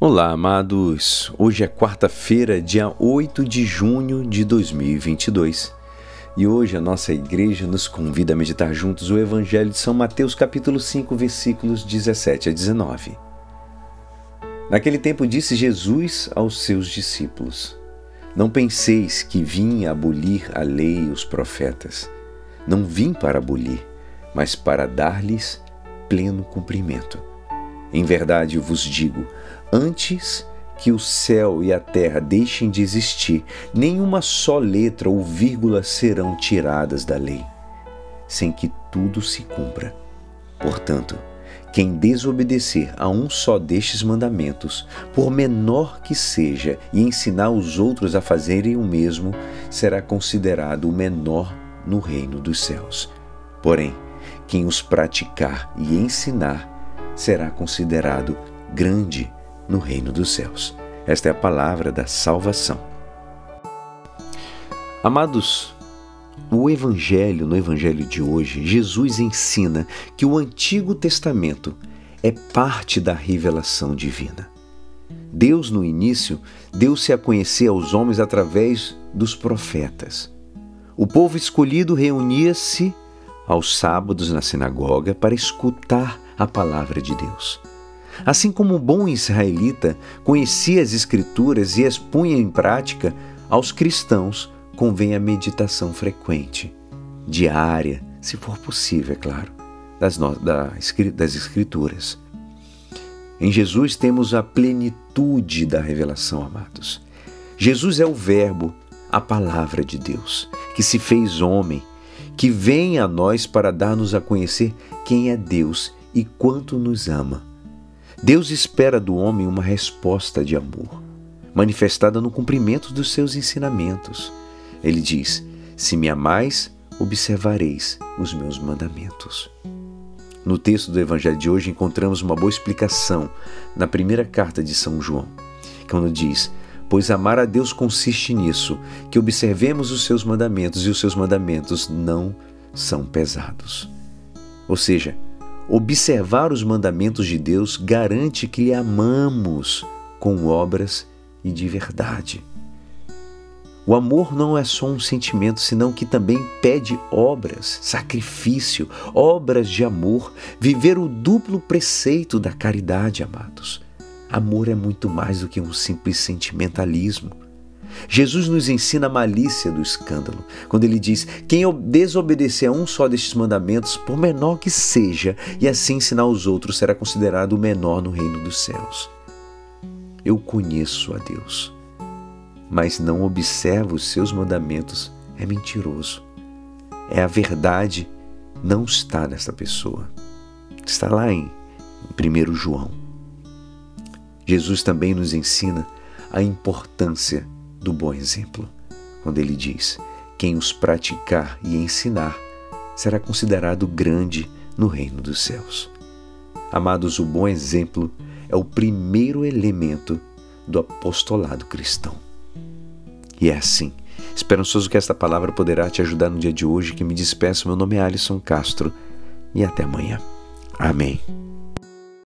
Olá, amados. Hoje é quarta-feira, dia 8 de junho de 2022. E hoje a nossa igreja nos convida a meditar juntos o Evangelho de São Mateus, capítulo 5, versículos 17 a 19. Naquele tempo disse Jesus aos seus discípulos: Não penseis que vim abolir a lei e os profetas. Não vim para abolir, mas para dar-lhes pleno cumprimento. Em verdade vos digo: antes que o céu e a terra deixem de existir, nenhuma só letra ou vírgula serão tiradas da lei, sem que tudo se cumpra. Portanto, quem desobedecer a um só destes mandamentos, por menor que seja, e ensinar os outros a fazerem o mesmo, será considerado o menor no reino dos céus. Porém, quem os praticar e ensinar, será considerado grande no reino dos céus. Esta é a palavra da salvação. Amados, o Evangelho, no Evangelho de hoje, Jesus ensina que o Antigo Testamento é parte da revelação divina. Deus, no início, deu-se a conhecer aos homens através dos profetas. O povo escolhido reunia-se aos sábados na sinagoga para escutar a palavra de Deus. Assim como o bom israelita conhecia as Escrituras e as punha em prática, aos cristãos convém a meditação frequente, diária, se for possível, é claro, das, das Escrituras. Em Jesus temos a plenitude da revelação, amados. Jesus é o Verbo, a palavra de Deus, que se fez homem, que vem a nós para dar-nos a conhecer quem é Deus e quanto nos ama. Deus espera do homem uma resposta de amor, manifestada no cumprimento dos seus ensinamentos. Ele diz: Se me amais, observareis os meus mandamentos. No texto do Evangelho de hoje encontramos uma boa explicação na primeira carta de São João, quando diz: Pois amar a Deus consiste nisso, que observemos os seus mandamentos e os seus mandamentos não são pesados. Ou seja, Observar os mandamentos de Deus garante que lhe amamos com obras e de verdade. O amor não é só um sentimento, senão que também pede obras, sacrifício, obras de amor, viver o duplo preceito da caridade, amados. Amor é muito mais do que um simples sentimentalismo. Jesus nos ensina a malícia do escândalo, quando ele diz: Quem desobedecer a um só destes mandamentos, por menor que seja, e assim ensinar os outros, será considerado o menor no reino dos céus. Eu conheço a Deus, mas não observo os seus mandamentos, é mentiroso. É a verdade, não está nessa pessoa. Está lá em 1 João. Jesus também nos ensina a importância do bom exemplo, quando ele diz: Quem os praticar e ensinar será considerado grande no reino dos céus. Amados, o bom exemplo é o primeiro elemento do apostolado cristão. E é assim, esperançoso que esta palavra poderá te ajudar no dia de hoje, que me despeço. Meu nome é Alisson Castro e até amanhã. Amém.